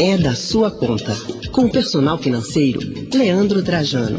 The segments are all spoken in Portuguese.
É da sua conta. Com o personal financeiro, Leandro Trajano.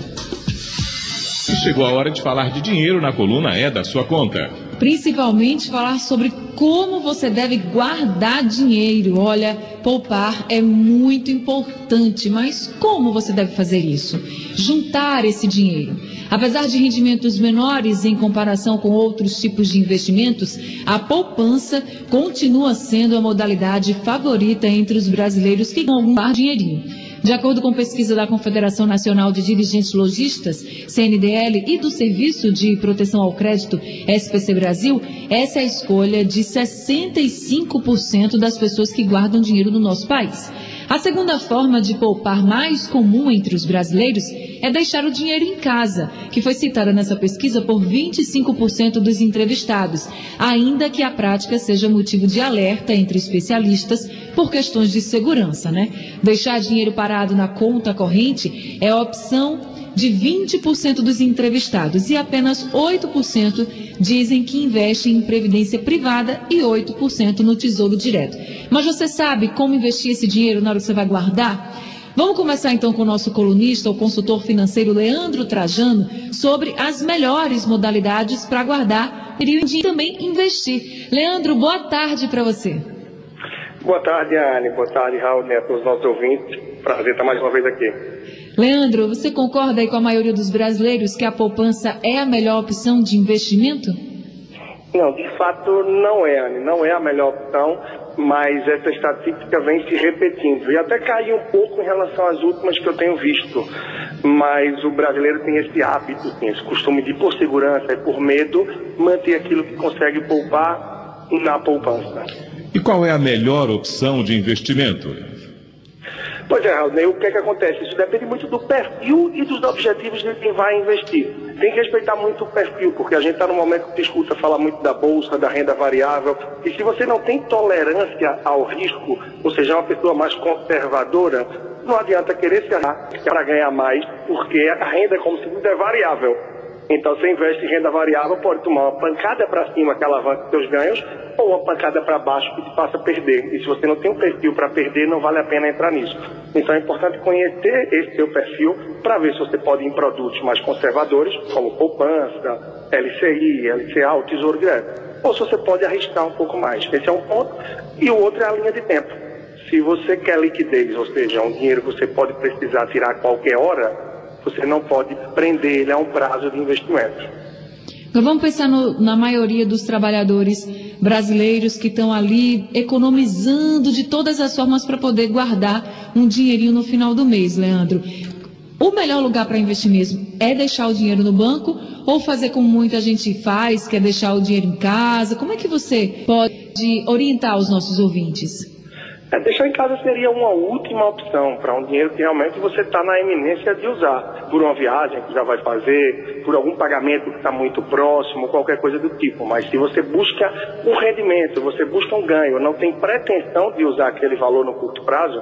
E chegou a hora de falar de dinheiro na coluna É da sua conta. Principalmente falar sobre como você deve guardar dinheiro. Olha, poupar é muito importante, mas como você deve fazer isso? Juntar esse dinheiro. Apesar de rendimentos menores em comparação com outros tipos de investimentos, a poupança continua sendo a modalidade favorita entre os brasileiros que ganham algum dinheirinho. De acordo com pesquisa da Confederação Nacional de Dirigentes Logistas, CNDL, e do Serviço de Proteção ao Crédito, SPC Brasil, essa é a escolha de 65% das pessoas que guardam dinheiro no nosso país. A segunda forma de poupar mais comum entre os brasileiros é deixar o dinheiro em casa, que foi citada nessa pesquisa por 25% dos entrevistados, ainda que a prática seja motivo de alerta entre especialistas por questões de segurança, né? Deixar dinheiro parado na conta corrente é a opção de 20% dos entrevistados e apenas 8% dizem que investem em previdência privada e 8% no tesouro direto. Mas você sabe como investir esse dinheiro na hora que você vai guardar? Vamos começar então com o nosso colunista, o consultor financeiro Leandro Trajano, sobre as melhores modalidades para guardar e também investir. Leandro, boa tarde para você. Boa tarde, Anne. Boa tarde, Raul, né, a todos os nossos ouvintes. Prazer estar mais uma vez aqui. Leandro, você concorda aí com a maioria dos brasileiros que a poupança é a melhor opção de investimento? Não, de fato não é, Anne. Não é a melhor opção, mas essa estatística vem se repetindo. E até caiu um pouco em relação às últimas que eu tenho visto. Mas o brasileiro tem esse hábito, tem esse costume de, por segurança e por medo, manter aquilo que consegue poupar na poupança. E qual é a melhor opção de investimento? Pois é, Raul, o que é que acontece? Isso depende muito do perfil e dos objetivos de quem vai investir. Tem que respeitar muito o perfil, porque a gente está no momento que escuta falar muito da bolsa, da renda variável, e se você não tem tolerância ao risco, ou seja, é uma pessoa mais conservadora, não adianta querer se arrar para ganhar mais, porque a renda, como se diz, é variável. Então, você investe em renda variável, pode tomar uma pancada para cima que alavanca seus ganhos, ou uma pancada para baixo que te faça perder. E se você não tem um perfil para perder, não vale a pena entrar nisso. Então, é importante conhecer esse seu perfil para ver se você pode ir em produtos mais conservadores, como poupança, LCI, LCA, Tesouro Direto. Ou se você pode arriscar um pouco mais. Esse é um ponto. E o outro é a linha de tempo. Se você quer liquidez, ou seja, um dinheiro que você pode precisar tirar a qualquer hora, você não pode prender ele a um prazo de investimento. Vamos pensar no, na maioria dos trabalhadores brasileiros que estão ali economizando de todas as formas para poder guardar um dinheirinho no final do mês, Leandro. O melhor lugar para investir mesmo é deixar o dinheiro no banco ou fazer como muita gente faz, que é deixar o dinheiro em casa? Como é que você pode orientar os nossos ouvintes? É, deixar em casa seria uma última opção para um dinheiro que realmente você está na iminência de usar, por uma viagem que já vai fazer, por algum pagamento que está muito próximo, qualquer coisa do tipo. Mas se você busca um rendimento, você busca um ganho, não tem pretensão de usar aquele valor no curto prazo,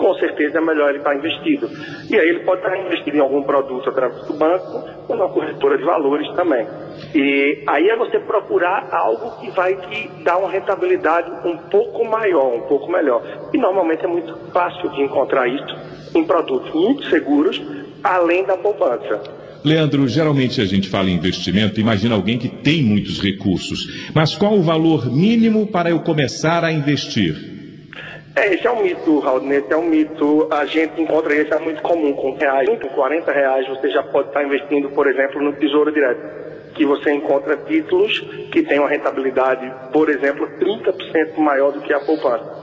com certeza é melhor ele estar investido. E aí ele pode estar investido em algum produto através do banco ou na corretora de valores também. E aí é você procurar algo que vai te dar uma rentabilidade um pouco maior, um pouco melhor. E normalmente é muito fácil de encontrar isso em produtos muito seguros, além da poupança. Leandro, geralmente a gente fala em investimento, imagina alguém que tem muitos recursos. Mas qual o valor mínimo para eu começar a investir? É, esse é um mito, Raul, esse é um mito. A gente encontra isso, é muito comum, com reais, com 40 reais você já pode estar investindo, por exemplo, no Tesouro Direto. Que você encontra títulos que têm uma rentabilidade, por exemplo, 30% maior do que a poupança.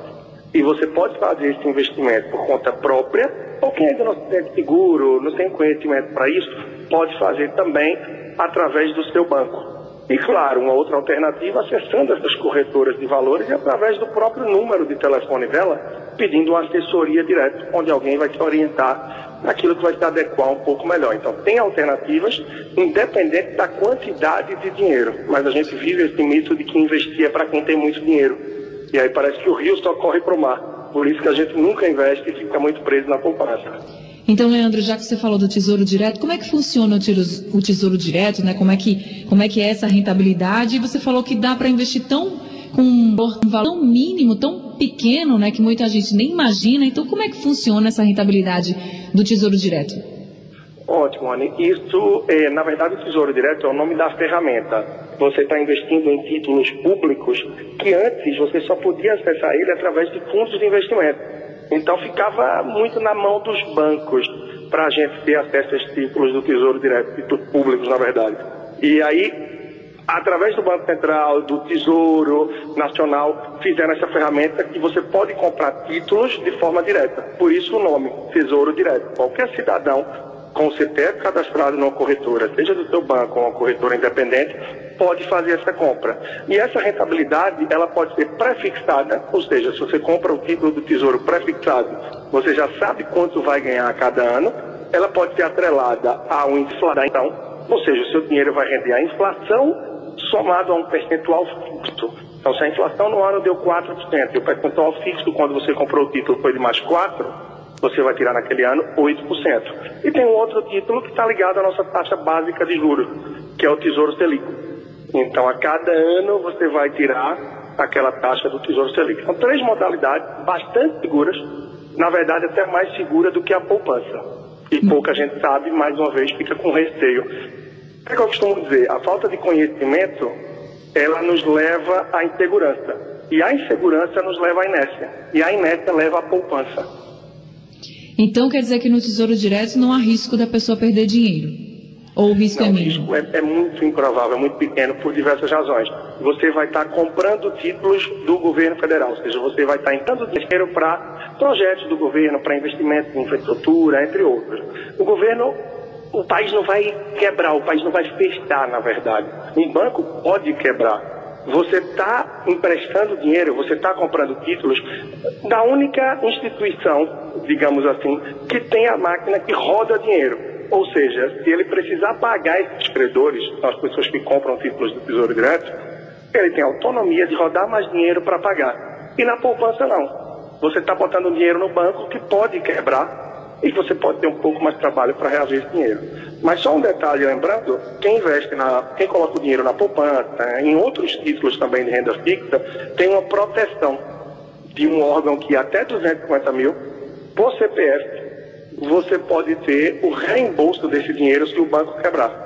E você pode fazer esse investimento por conta própria, ou quem ainda não tem seguro, não tem conhecimento para isso, pode fazer também através do seu banco. E, claro, uma outra alternativa, acessando essas corretoras de valores e através do próprio número de telefone dela, pedindo uma assessoria direta, onde alguém vai te orientar naquilo que vai te adequar um pouco melhor. Então, tem alternativas, independente da quantidade de dinheiro. Mas a gente vive esse mito de que investir é para quem tem muito dinheiro. E aí parece que o rio só corre para o mar. Por isso que a gente nunca investe e fica muito preso na poupança. Então, Leandro, já que você falou do Tesouro Direto, como é que funciona o Tesouro Direto, né? Como é que, como é, que é essa rentabilidade? E você falou que dá para investir tão com um valor tão mínimo, tão pequeno, né, que muita gente nem imagina. Então, como é que funciona essa rentabilidade do Tesouro Direto? Ótimo, Anne. Isso, é, na verdade, o Tesouro Direto é o nome da ferramenta. Você está investindo em títulos públicos que antes você só podia acessar ele através de fundos de investimento. Então ficava muito na mão dos bancos para a gente ter acesso a esses títulos do Tesouro Direto, títulos públicos, na verdade. E aí, através do Banco Central, do Tesouro Nacional, fizeram essa ferramenta que você pode comprar títulos de forma direta. Por isso o nome, Tesouro Direto. Qualquer cidadão com o CPF cadastrado numa corretora, seja do seu banco ou uma corretora independente, pode fazer essa compra. E essa rentabilidade, ela pode ser pré-fixada, ou seja, se você compra o título do Tesouro pré-fixado, você já sabe quanto vai ganhar a cada ano, ela pode ser atrelada a um inflação, ou seja, o seu dinheiro vai render a inflação somado a um percentual fixo. Então, se a inflação no ano deu 4% e o percentual fixo quando você comprou o título foi de mais 4%, você vai tirar naquele ano 8%. E tem um outro título que está ligado à nossa taxa básica de juros, que é o Tesouro Selic. Então, a cada ano você vai tirar aquela taxa do Tesouro Selic. São três modalidades bastante seguras, na verdade até mais segura do que a poupança. E pouca gente sabe, mais uma vez, fica com receio. É que eu costumo dizer, a falta de conhecimento, ela nos leva à insegurança. E a insegurança nos leva à inércia. E a inércia leva à poupança. Então quer dizer que no Tesouro Direto não há risco da pessoa perder dinheiro? Ou o risco não, é mínimo? É, é, muito improvável, é muito pequeno, por diversas razões. Você vai estar comprando títulos do governo federal, ou seja, você vai estar entrando dinheiro para projetos do governo, para investimentos em infraestrutura, entre outros. O governo o país não vai quebrar, o país não vai fechar, na verdade. Um banco pode quebrar, você está emprestando dinheiro, você está comprando títulos da única instituição, digamos assim, que tem a máquina que roda dinheiro. Ou seja, se ele precisar pagar esses credores, as pessoas que compram títulos do Tesouro Direto, ele tem autonomia de rodar mais dinheiro para pagar. E na poupança não. Você está botando dinheiro no banco que pode quebrar e você pode ter um pouco mais de trabalho para reaver esse dinheiro. Mas só um detalhe, lembrando, quem investe na, quem coloca o dinheiro na poupança, em outros títulos também de renda fixa, tem uma proteção de um órgão que até 250 mil, por CPF, você pode ter o reembolso desse dinheiro se o banco quebrar.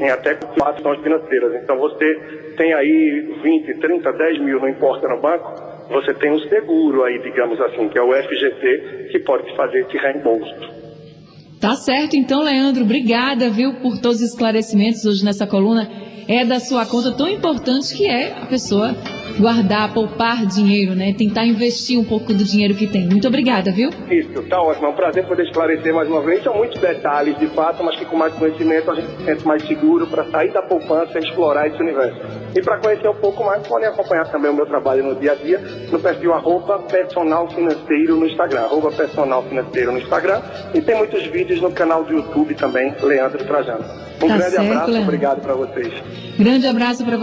Em até quatro ações financeiras. Então você tem aí 20, 30, 10 mil, não importa no banco, você tem um seguro aí, digamos assim, que é o FGT, que pode fazer esse reembolso. Tá certo, então, Leandro, obrigada, viu, por todos os esclarecimentos hoje nessa coluna. É da sua conta tão importante que é a pessoa guardar, poupar dinheiro, né? Tentar investir um pouco do dinheiro que tem. Muito obrigada, viu? Isso, tá ótimo. É um prazer poder esclarecer mais uma vez. São muitos detalhes, de fato, mas que com mais conhecimento a gente se sente mais seguro para sair da poupança e explorar esse universo. E para conhecer um pouco mais, podem acompanhar também o meu trabalho no dia a dia no perfil arroba personal financeiro no Instagram. Arroba personal financeiro no Instagram. E tem muitos vídeos no canal do YouTube também, Leandro Trajano. Um tá grande certo, abraço, Leandro. obrigado para vocês. Grande abraço para